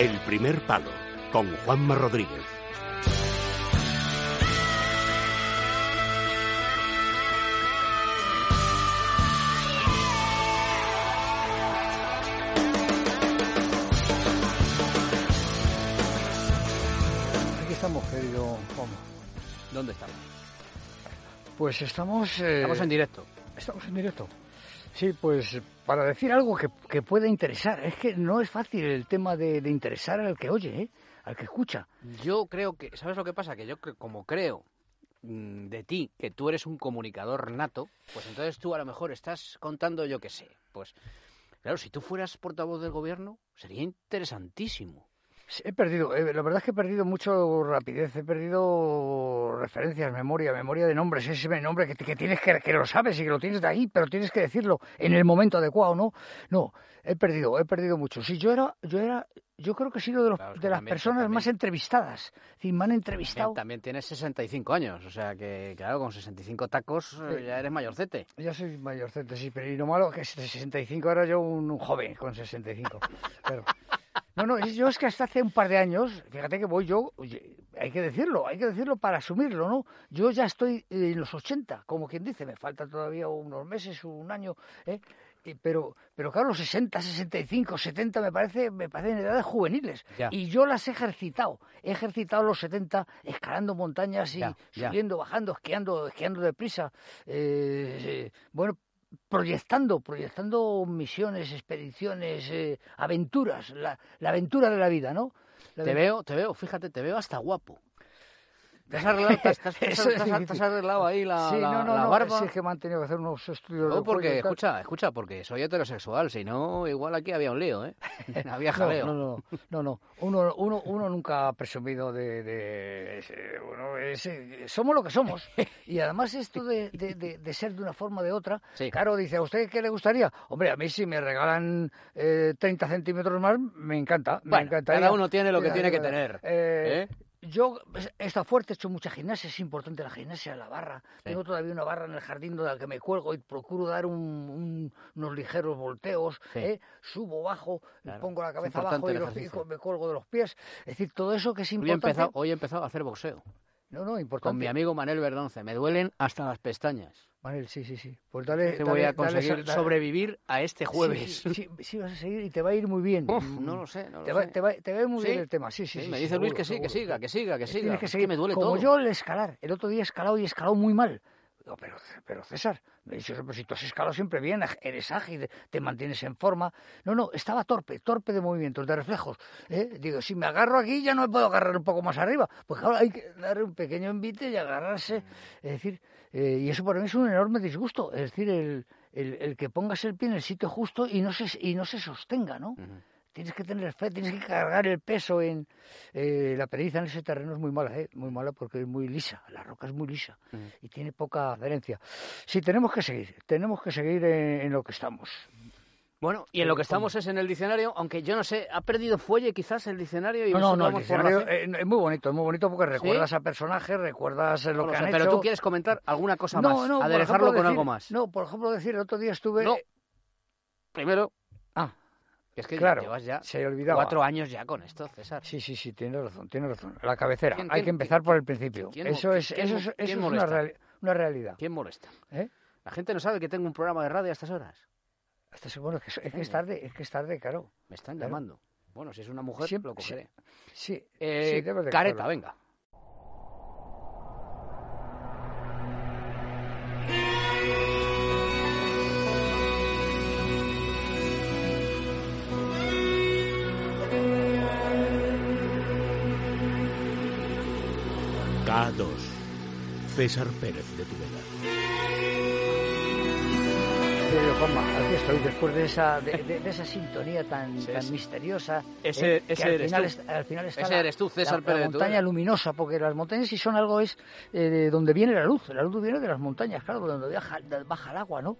El primer palo con Juanma Rodríguez. Aquí estamos, querido Juanma. ¿Dónde estamos? Pues estamos... eh, Estamos en directo. Estamos en directo. Sí, pues para decir algo que, que pueda interesar. Es que no es fácil el tema de, de interesar al que oye, ¿eh? al que escucha. Yo creo que, ¿sabes lo que pasa? Que yo como creo mm, de ti que tú eres un comunicador nato, pues entonces tú a lo mejor estás contando, yo qué sé, pues claro, si tú fueras portavoz del gobierno sería interesantísimo. He perdido, eh, la verdad es que he perdido mucho rapidez, he perdido referencias, memoria, memoria de nombres, ese nombre que, que tienes que, que lo sabes y que lo tienes de ahí, pero tienes que decirlo en el momento adecuado, ¿no? No, he perdido, he perdido mucho. Sí, yo era, yo era, yo creo que he sido de, los, Claro, es de las también- personas también- más entrevistadas. Es decir, me han entrevistado. También, también tienes 65 años, o sea que claro, con 65 tacos eh, Sí. ya eres mayorcete. Ya soy mayorcete, sí, pero y lo malo que 65 era yo un, un joven con 65. Claro. No, no, yo es que hasta hace un par de años, fíjate que voy yo, oye, hay que decirlo, hay que decirlo para asumirlo, ¿no? Yo ya estoy en los 80, como quien dice, me falta todavía unos meses, un año, ¿eh? Pero, pero claro, los 60, 65, 70 me parece, me parecen edades juveniles. Ya. Y yo las he ejercitado. He ejercitado los 70 escalando montañas y Ya, ya. subiendo, bajando, esquiando, esquiando deprisa. Eh, bueno, proyectando, proyectando misiones, expediciones, eh, aventuras, la, la aventura de la vida, ¿no? La Te veo, te veo, fíjate, te veo hasta guapo. ¿Te has arreglado, te has- te has- te has- te has- arreglado ahí la, sí, la- no, no, la no, barba? sí, es que me han tenido que hacer unos estudios No, de porque, escucha, escucha, porque soy heterosexual, si no, igual aquí había un lío, ¿eh? había No, jaleo. no, no, no, no. Uno, uno, uno nunca ha presumido de... de- ese- ese- somos lo que somos. Y además esto de, de- de- de ser de una forma o de otra, Sí. claro, dice, ¿a usted qué le gustaría? Hombre, a mí si me regalan eh, 30 centímetros más, me encanta. me Bueno, encantaría. cada uno tiene lo que Eh, tiene que tener, eh, ¿eh? Yo he estado fuerte, he hecho mucha gimnasia, es importante la gimnasia, la barra. Tengo todavía una barra en el jardín de la que me cuelgo y procuro dar un- un- unos ligeros volteos. Sí. ¿eh? Subo, bajo, Claro, pongo la cabeza abajo y, los- y me cuelgo de los pies. Es decir, todo eso que es Hoy he, importante. empezado, hoy he empezado a hacer boxeo No, no, importante. con mi amigo Manel Verdonce. Me duelen hasta las pestañas. Manel, sí, sí, sí. Pues dale, Que voy dale- a dale conseguir esa- dale- sobrevivir a este jueves. Sí, sí, sí, vas a seguir y te va a ir muy bien. Uf, Mm, no lo sé, no lo te, va, sé. te, va, te va a ir muy ¿Sí? bien el tema, sí, sí. Me dice Luis seguro, que sí, que seguro, siga, sí. que siga, que siga. Tienes que Es seguir. me duele Como todo. yo el escalar. El otro día he escalado y he escalado muy mal. Digo, pero, pero César, me dicho, pero si tú has escalado siempre bien, eres ágil, te mantienes en forma. No, no, estaba torpe, torpe de movimientos, de reflejos. ¿eh? Digo, si me agarro aquí ya no me puedo agarrar un poco más arriba. Pues claro, hay que dar un pequeño envite y agarrarse. Es decir, eh, y eso para mí es un enorme disgusto. Es decir, el, el, el que pongas el pie en el sitio justo y no se, y no se sostenga, ¿no? Tienes que tener fe, tienes que cargar el peso en... eh, la pericia en ese terreno es muy mala, ¿eh? Muy mala porque es muy lisa, la roca es muy lisa Ujú. y tiene poca adherencia. Sí, tenemos que seguir, tenemos que seguir en, en lo que estamos. Bueno, y en lo que estamos es en el diccionario, aunque yo no sé, ha perdido fuelle quizás el diccionario y No, no, el diccionario eh, es muy bonito, es muy bonito porque recuerdas a personajes, recuerdas eh, lo No que sé, han pero hecho. tú quieres comentar alguna cosa no, más, no, aderezarlo ejemplo, con decir- algo más. No, por ejemplo, decir, el otro día estuve... No. Primero, es que claro, llevas ya se cuatro años ya con esto, César. Sí, sí, sí, tienes razón, tienes razón. La cabecera, ¿Quién- hay quién- que empezar quién- por el principio. eso es, eso es, eso es una, molesta? reali- una realidad. ¿Quién molesta? ¿eh? La gente no sabe que tengo un programa de radio a estas horas. Hasta se- bueno, es que, es que es tarde, es que es tarde, claro. Me están Claro. llamando. Bueno, si es una mujer, Siempre- lo cogeré. Sí, Eh, sí, debes de careta, venga. César Pérez de Tudela. Querido Juanma, aquí estoy después de esa, de, de- de esa sintonía tan, Sí, tan misteriosa. Ese- eh, que al eres final, tú. es- al final está Ese la, eres tú, César la- Pérez la montaña luminosa, porque las montañas sí son algo es eh, de donde viene la luz. La luz viene de las montañas, claro, de donde viaja, baja el agua, ¿no?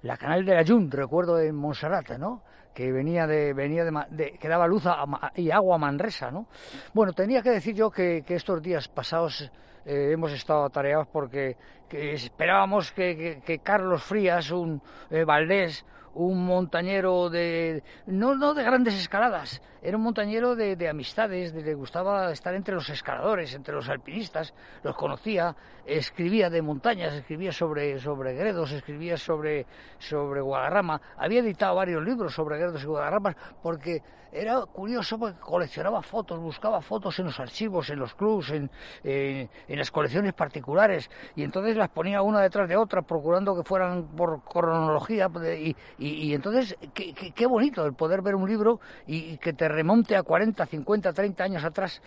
La canal de la Jun, recuerdo en Montserrat, ¿no? Que venía de, venía de, Ma- de- que daba luz a Ma- y agua a Manresa, ¿no? Bueno, tenía que decir yo que, que estos días pasados eh, hemos estado atareados porque que esperábamos que, que- Carlos Frías, un eh, Valdés, un montañero de no no de grandes escaladas, era un montañero de, de amistades, de, le gustaba estar entre los escaladores, entre los alpinistas, los conocía, escribía de montañas, escribía sobre sobre Gredos, escribía sobre sobre Guadarrama, había editado varios libros sobre Gredos y Guadarrama porque era curioso porque coleccionaba fotos, buscaba fotos en los archivos, en los clubs, en, en, en las colecciones particulares y entonces las ponía una detrás de otra procurando que fueran por cronología y, y, entonces qué, qué, qué, bonito el poder ver un libro y, y, que te remonte a 40, 50, 30 años atrás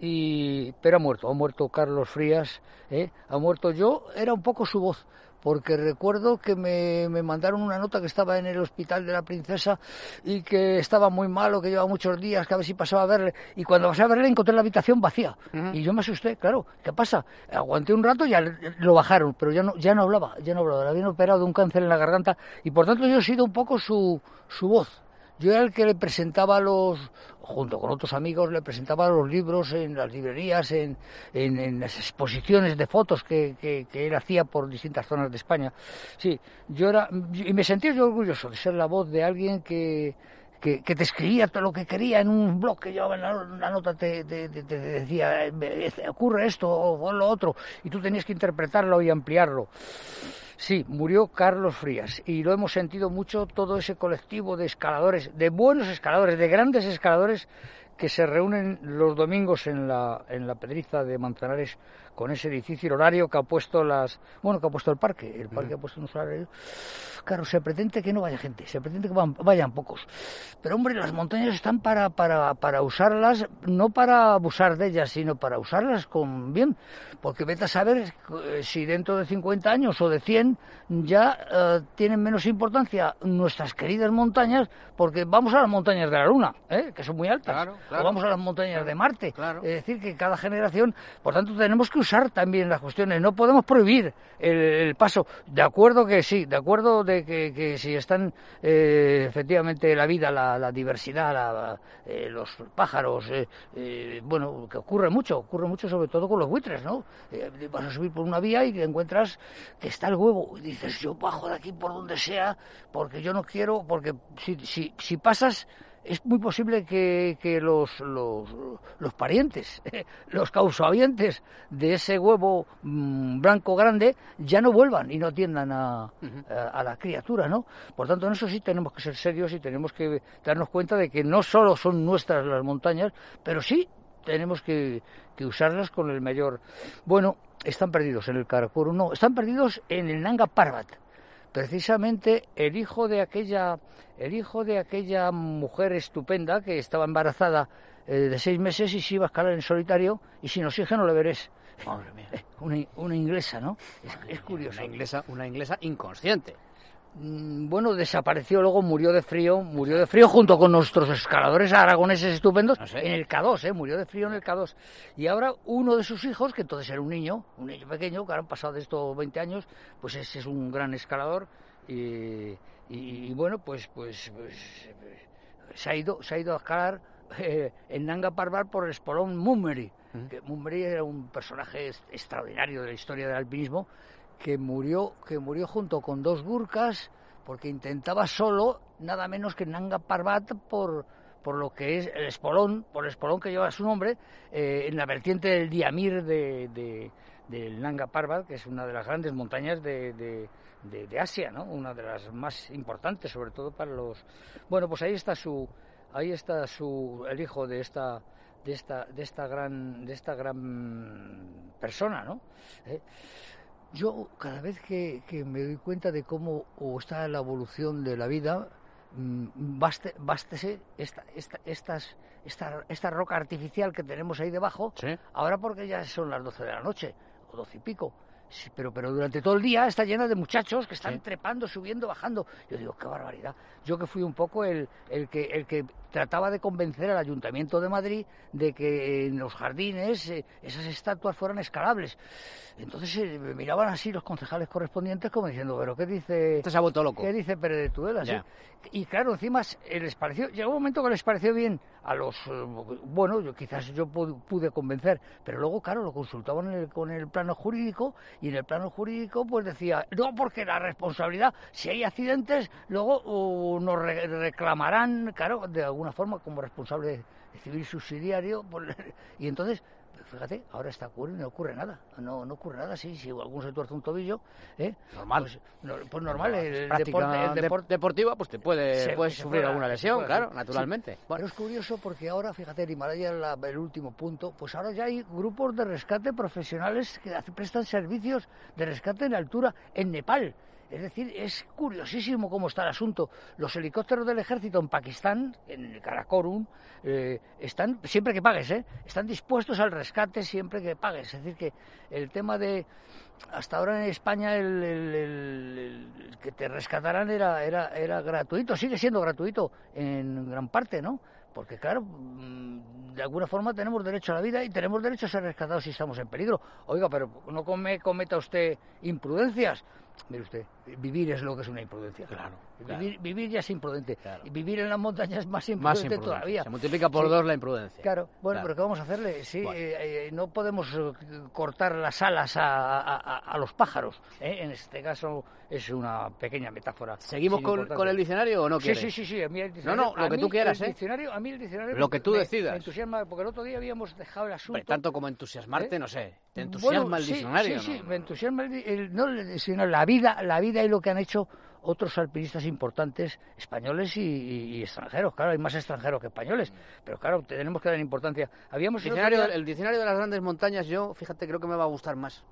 y pero ha muerto, ha muerto Carlos Frías, ¿eh? ha muerto yo, era un poco su voz porque recuerdo que me, me, mandaron una nota que estaba en el hospital de la princesa y que estaba muy malo, que llevaba muchos días, que a ver si pasaba a verle. Y cuando pasé a verle encontré la habitación vacía. Uh -huh. Y yo me asusté, claro, ¿qué pasa? Aguanté un rato y ya lo bajaron, pero ya no, ya no hablaba, ya no hablaba. Le habían operado de un cáncer en la garganta y por tanto yo he sido un poco su, su voz. Yo era el que le presentaba los, junto con otros amigos, le presentaba los libros en las librerías, en, en, las exposiciones de fotos que, que, que, él hacía por distintas zonas de España. Sí, yo era, y me sentía yo orgulloso de ser la voz de alguien que, que, que, te escribía todo lo que quería en un blog que llevaba en la nota, te, te, te, te, decía, ocurre esto o lo otro, y tú tenías que interpretarlo y ampliarlo. Sí, murió Carlos Frías y lo hemos sentido mucho todo ese colectivo de escaladores, de buenos escaladores, de grandes escaladores que se reúnen los domingos en la, en la Pedriza de Manzanares con ese difícil horario que ha puesto las bueno que ha puesto el parque el parque uh -huh. ha puesto unos horarios claro se pretende que no vaya gente se pretende que van, vayan pocos pero hombre las montañas están para para para usarlas no para abusar de ellas sino para usarlas con bien porque vete a saber si dentro de 50 años o de 100 ya uh, tienen menos importancia nuestras queridas montañas porque vamos a las montañas de la luna ¿eh? que son muy altas claro, claro, o vamos a las montañas de Marte claro. es decir que cada generación por tanto tenemos que usar también las cuestiones, no podemos prohibir el, el paso. De acuerdo que sí, de acuerdo de que, que si están eh, efectivamente la vida, la, diversidad, la, eh, los pájaros, eh, bueno, que ocurre mucho, ocurre mucho sobre todo con los buitres, ¿no? Vas a subir por una vía y te encuentras que está el huevo y dices, yo bajo de aquí por donde sea porque yo no quiero, porque si, si, si pasas es muy posible que, que los, los, los, parientes, los causavientes de ese huevo mmm, blanco grande ya no vuelvan y no atiendan a, uh -huh. a, a, la criatura, ¿no? Por tanto, en eso sí tenemos que ser serios y tenemos que darnos cuenta de que no solo son nuestras las montañas, pero sí tenemos que, que usarlas con el mayor... Bueno, están perdidos en el Karakorum, no, están perdidos en el Nanga Parbat precisamente el hijo de aquella el hijo de aquella mujer estupenda que estaba embarazada eh, de seis meses y se iba a escalar en solitario y sin oxígeno le veréis Madre mía. Una, una, inglesa, ¿no? Es, es curioso. Una inglesa, una inglesa inconsciente. Mm, bueno, desapareció, luego murió de frío, murió de frío junto con nuestros escaladores aragoneses estupendos no sé. en el K2, ¿eh? murió de frío en el K2. Y ahora uno de sus hijos, que entonces era un niño, un niño pequeño, que ahora han pasado de estos 20 años, pues ese es un gran escalador y, y, y bueno, pues, pues, pues, se ha ido, se ha ido a escalar eh, en Nanga Parbat por el espolón Mummery. Uh que Mummery era un personaje extraordinario de la historia del alpinismo que murió, que murió junto con dos gurkas porque intentaba solo nada menos que Nanga Parbat por, por lo que es el espolón, por el espolón que lleva su nombre, eh, en la vertiente del Diamir de, de, del Nanga Parbat, que es una de las grandes montañas de, de Asia, ¿no? una de las más importantes, sobre todo para los... Bueno, pues ahí está su, ahí está su, el hijo de esta, de esta, de esta gran, de esta gran persona, ¿no? ¿Eh? Yo cada vez que, que, me doy cuenta de cómo o está la evolución de la vida, mmm, baste, bástese esta, esta, estas, esta, esta roca artificial que tenemos ahí debajo, ¿Sí? ahora porque ya son las 12 de la noche, o 12 y pico, Sí, pero, pero durante todo el día está llena de muchachos que están sí. trepando, subiendo, bajando. Yo digo, qué barbaridad. Yo que fui un poco el, el, que, el que trataba de convencer al Ayuntamiento de Madrid de que en los jardines eh, esas estatuas fueran escalables. Entonces eh, me miraban así los concejales correspondientes como diciendo, pero ¿qué dice? Este se ha vuelto loco. ¿Qué dice Pérez de Tudela? ¿sí? Y claro, encima eh, les pareció, llegó un momento que les pareció bien a los, eh, bueno, yo quizás yo pude convencer, pero luego, claro, lo consultaban el, con el plano jurídico y en el plano jurídico pues decía, no, porque la responsabilidad, si hay accidentes, luego uh, nos re- reclamarán, claro, de alguna forma como responsable civil subsidiario, pues, y entonces fíjate, ahora está ocurriendo, no ocurre nada, no, no ocurre nada, sí, si alguno se tuerce un tobillo, ¿eh? Normal. Pues, no- pues normal, el, deporte, el de- deportiva, pues te puede se- puedes se sufrir alguna lesión, claro, naturalmente. Sí, Bueno, Pero es curioso porque ahora, fíjate, el Himalaya, la- el último punto, pues ahora ya hay grupos de rescate profesionales que prestan servicios de rescate en altura en Nepal. Es decir, es curiosísimo cómo está el asunto. Los helicópteros del ejército en Pakistán, en Karakorum, eh, están, siempre que pagues, ¿eh? están dispuestos al rescate siempre que pagues. Es decir, que el tema de, hasta ahora en España el, que te rescatarán era, era, era gratuito, sigue siendo gratuito en gran parte, ¿no? Porque claro, mm, de alguna forma tenemos derecho a la vida y tenemos derecho a ser rescatados si estamos en peligro. Oiga, pero no come- cometa usted imprudencias. Mire usted, vivir es lo que es una imprudencia. Claro, Vivir, vivir ya es imprudente. Claro. Vivir en la montaña es más imprudente, más imprudente. todavía. Se multiplica por Sí. dos la imprudencia. Claro, bueno, Claro. pero ¿qué vamos a hacerle? Sí, Bueno. eh, eh, no podemos eh, cortar las alas a, a- a- a los pájaros. ¿eh? En este caso es una pequeña metáfora. ¿Seguimos con, el diccionario o no Sí, quieres? sí, sí, sí, a mí el diccionario... no, lo a que tú quieras, el ¿eh? Diccionario, a mí el diccionario... Lo que tú me- decidas. Me entusiasma, porque el otro día habíamos dejado el asunto... Hombre, tanto como entusiasmarte, no sé. ¿Te entusiasma Bueno, el sí, diccionario? Sí, sí, no? me entusiasma el, di- el- no el diccionario, la vida, la vida y lo que han hecho otros alpinistas importantes españoles y, y- y extranjeros. Claro, hay más extranjeros que españoles, pero claro, tenemos que dar importancia. Habíamos El diccionario, el diccionario de las grandes montañas, yo, fíjate, creo que me va a gustar más.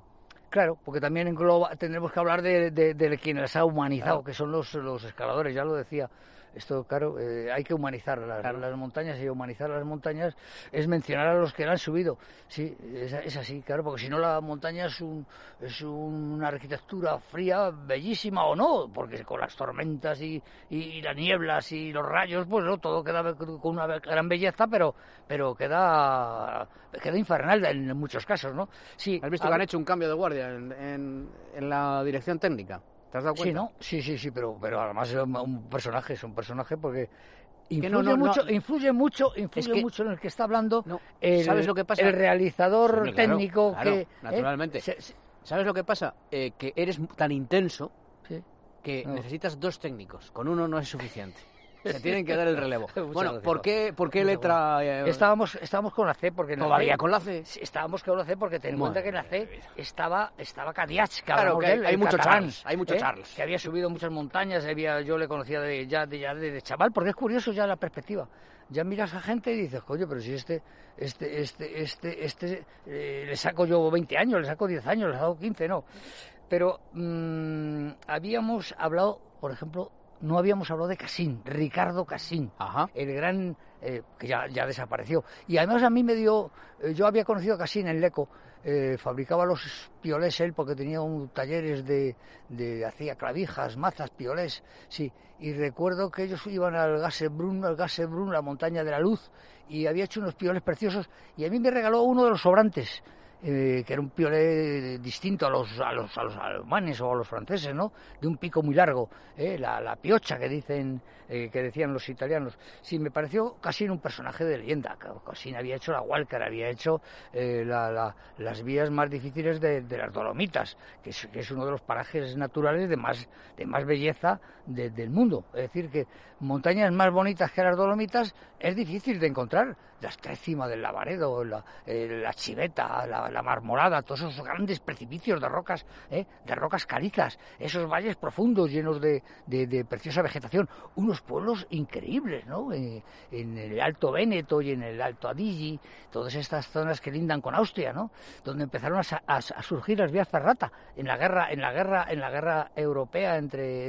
Claro, porque también engloba, tendremos que hablar de, de, de quienes las ha humanizado, Claro. que son los, los escaladores, ya lo decía. Esto, claro, eh, hay que humanizar las, Claro. las montañas y humanizar las montañas es mencionar a los que la han subido. Sí, es, es así, claro, porque si no la montaña es, un, es una arquitectura fría, bellísima o no, porque con las tormentas y, y, y las nieblas y los rayos, pues no, todo queda con una gran belleza, pero, pero queda, queda infernal en muchos casos, ¿no? Sí, ¿Has visto a que han hecho un cambio de guardia en, en- en la dirección técnica? ¿Te has dado Sí. Sí, sí, sí, pero, pero además es un, personaje, es un personaje porque Que influye no, no, no. mucho, influye mucho, influye que- mucho en el que está hablando el, ¿sabes lo que pasa? el realizador Sí, claro, técnico claro, que ¿eh? naturalmente. Se- se- ¿Sabes lo que pasa? Eh, que eres tan intenso sí. que necesitas dos técnicos. Con uno no es suficiente. Se tienen que dar el relevo. Bueno, gracias, ¿por qué, por qué letra? eh, Estábamos, estábamos con la C porque en la todavía C- con la C? Sí, Estábamos con la C porque ten en cuenta que en la C estaba, estaba Cadiach, Claro, que hay- él, hay el mucho catalán, Charles, hay mucho ¿eh? Charles. Que había subido muchas montañas, había, yo le conocía de, ya, de, ya de, de chaval, porque es curioso ya la perspectiva. Ya miras a gente y dices, coño, pero si este, este, este, este, este, eh, le saco yo 20 años, le saco 10 años, le saco 15, no. Pero mm, habíamos hablado, por ejemplo, no habíamos hablado de Casín, Ricardo Casín Ajá. el gran eh, que ya, ya desapareció. Y además a mí me dio, eh, yo había conocido a Casín en Leco, eh, fabricaba los piolés él porque tenía un talleres de, de hacía clavijas, mazas, piolés, sí. Y recuerdo que ellos iban al Gassebrunn, al Gassebrunn, la montaña de la luz, y había hecho unos pioles preciosos. Y a mí me regaló uno de los sobrantes. Eh, que era un piolé distinto a los, a los a los alemanes o a los franceses, ¿no? De un pico muy largo, ¿eh? la, la piocha que dicen eh, que decían los italianos. Sí, me pareció casi un personaje de leyenda. Casi había hecho la Walker, había hecho eh, la- la- las vías más difíciles de, las Dolomitas, que es, uno de los parajes naturales de más, de más belleza de- del mundo. Es decir, que montañas más bonitas que las Dolomitas es difícil de encontrar. Las tres del Lavaredo, la, eh, la Chiveta, la, la Marmolada, todos esos grandes precipicios de rocas, ¿eh? de rocas calizas, esos valles profundos llenos de, de- preciosa vegetación, unos pueblos increíbles, ¿no? Eh, en el Alto Véneto y en el Alto Adige, todas estas zonas que lindan con Austria, ¿no? Donde empezaron a, a- a surgir las vías ferrata en la guerra, en la guerra, en la guerra europea entre,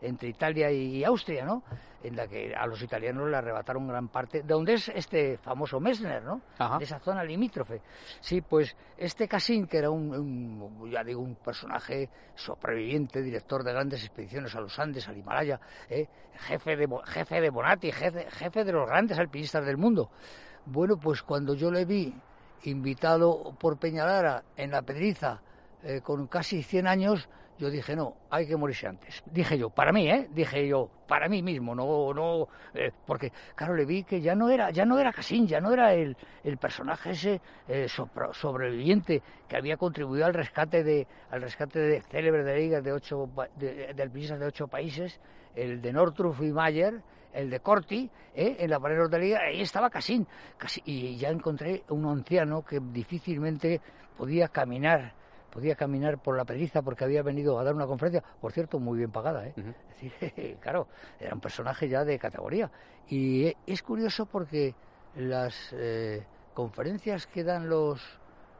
entre Italia y Austria, ¿no? En la que a los italianos le arrebataron gran parte, de donde es este famoso Messner, ¿no? Ajá. de esa zona limítrofe. Sí, pues este Casín, que era un, un, ya digo, un personaje sobreviviente, director de grandes expediciones a los Andes, al Himalaya, ¿eh? jefe, de, jefe de Bonatti, jefe, jefe de los grandes alpinistas del mundo. Bueno, pues cuando yo le vi invitado por Peñalara en la Pedriza, eh, con casi 100 años, yo dije, no, hay que morirse antes. Dije yo, para mí, ¿eh? Dije yo, para mí mismo, no, no, eh, porque, claro, le vi que ya no era, ya no era Casín, ya no era el, el personaje ese eh, sopro- sobreviviente que había contribuido al rescate de, al rescate de célebre de ligas de ocho, de, de alpinistas de ocho países, el de Northrop y Mayer, el de Corti, ¿eh? en la pared de liga, ahí estaba Casín, y ya encontré un anciano que difícilmente podía caminar podía caminar por la pedriza porque había venido a dar una conferencia, por cierto, muy bien pagada, ¿eh? Es decir, claro, era un personaje ya de categoría. Y e- es curioso porque las eh, conferencias que dan los,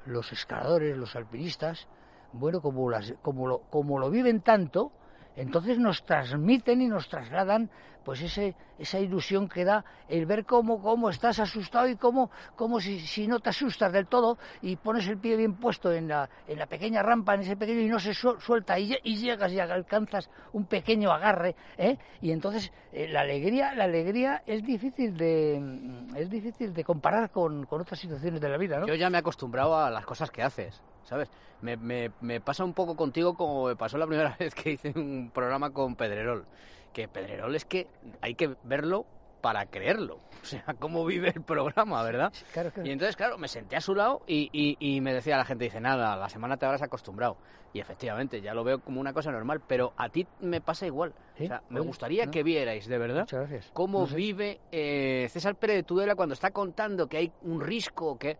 los escaladores, los alpinistas, bueno, como, las, como, lo, como lo viven tanto, entonces nos transmiten y nos trasladan pues ese, esa ilusión que da el ver cómo, cómo estás asustado y cómo, cómo si, si no te asustas del todo y pones el pie bien puesto en la, en la pequeña rampa, en ese pequeño y no se su- suelta y llegas y alcanzas un pequeño agarre, ¿eh? y entonces eh, la alegría, la alegría es difícil de mm, es difícil de comparar con, con otras situaciones de la vida, ¿no? Yo ya me he acostumbrado a las cosas que haces, ¿sabes? Me, me, me pasa un poco contigo como me pasó la primera vez que hice un programa con Pedrerol. Que Pedrerol es que hay que verlo para creerlo. O sea, cómo vive el programa, ¿verdad? Claro, claro. Y entonces, claro, me senté a su lado y, y- y me decía la gente, dice, nada, la semana te habrás acostumbrado. Y efectivamente, ya lo veo como una cosa normal, pero a ti me pasa igual. ¿Sí? O sea, me Oye, gustaría ¿no? que vierais, de verdad, cómo No sé. vive eh, César Pérez de Tudela cuando está contando que hay un risco, que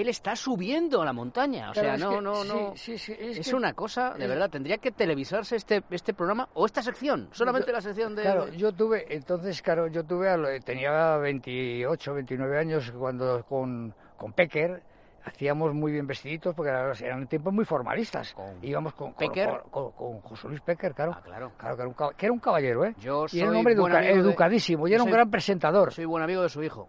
él está subiendo a la montaña. O Claro, sea, no, no, sí, no. sí, sí, es es que- una cosa, de es- verdad, tendría que televisarse este, este programa o esta sección, solamente Yo- la sección de... Claro, yo tuve, entonces, claro, yo tuve, tenía 28, 29 años cuando con, con Pecker hacíamos muy bien vestiditos porque eran, tiempos muy formalistas. Con Íbamos con, Pecker. con- José Luis Pecker, claro. Ah, claro. Claro, que era un, cab- que era un caballero, ¿eh? Yo Y era un soy hombre educa- de- educadísimo, y era un soy- gran presentador. Soy buen amigo de su hijo.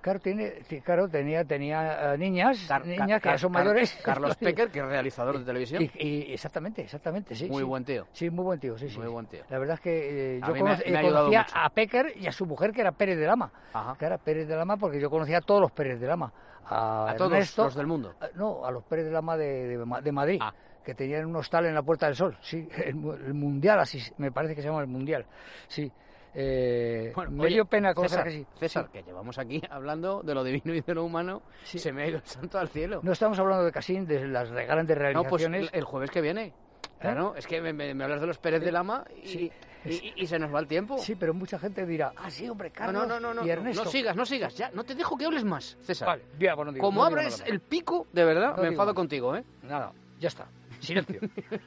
Claro, tiene, claro, tenía, tenía eh, niñas, Car- niñas que Car- son mayores. Carlos Pecker, que es realizador de televisión. Y, y- exactamente, exactamente, sí. Muy sí. buen tío. Sí, muy buen tío, sí, sí. Muy buen tío. La verdad es que eh, yo me- me eh, conocía mucho. a Pecker y a su mujer, que era Pérez de Lama. Ajá. Que era Pérez de Lama, porque yo conocía a todos los Pérez de Lama. A, A todos los del mundo. a- no, a los Pérez de Lama de, de de Madrid, Ah. que tenían un hostal en la Puerta del Sol. Sí, el, el Mundial, así me parece que se llama el Mundial. Sí. Eh, Bueno, me oye, dio pena César, que sí. César, Sí. que llevamos aquí hablando de lo divino y de lo humano, Sí. se me ha ido el santo al cielo. No estamos hablando de Casín, de las grandes No, pues realizaciones. el jueves que viene. Claro, es que me, me- me hablas de los Pérez de Lama y, Sí. y- y se nos va el tiempo. Sí, pero mucha gente dirá, ah, sí, hombre, no, Carlos no, no, no, y no, Ernesto. no sigas, no sigas, ya, no te dejo que hables más, César. Vale, ya, bueno, digo, Como no abres el pico, de verdad, No me enfado contigo, ¿eh? Nada, ya está. Silencio.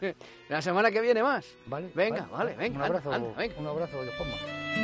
La semana que viene más. Vale. Venga, vale, venga, Un anda, abrazo, anda, venga. un abrazo, Juanma.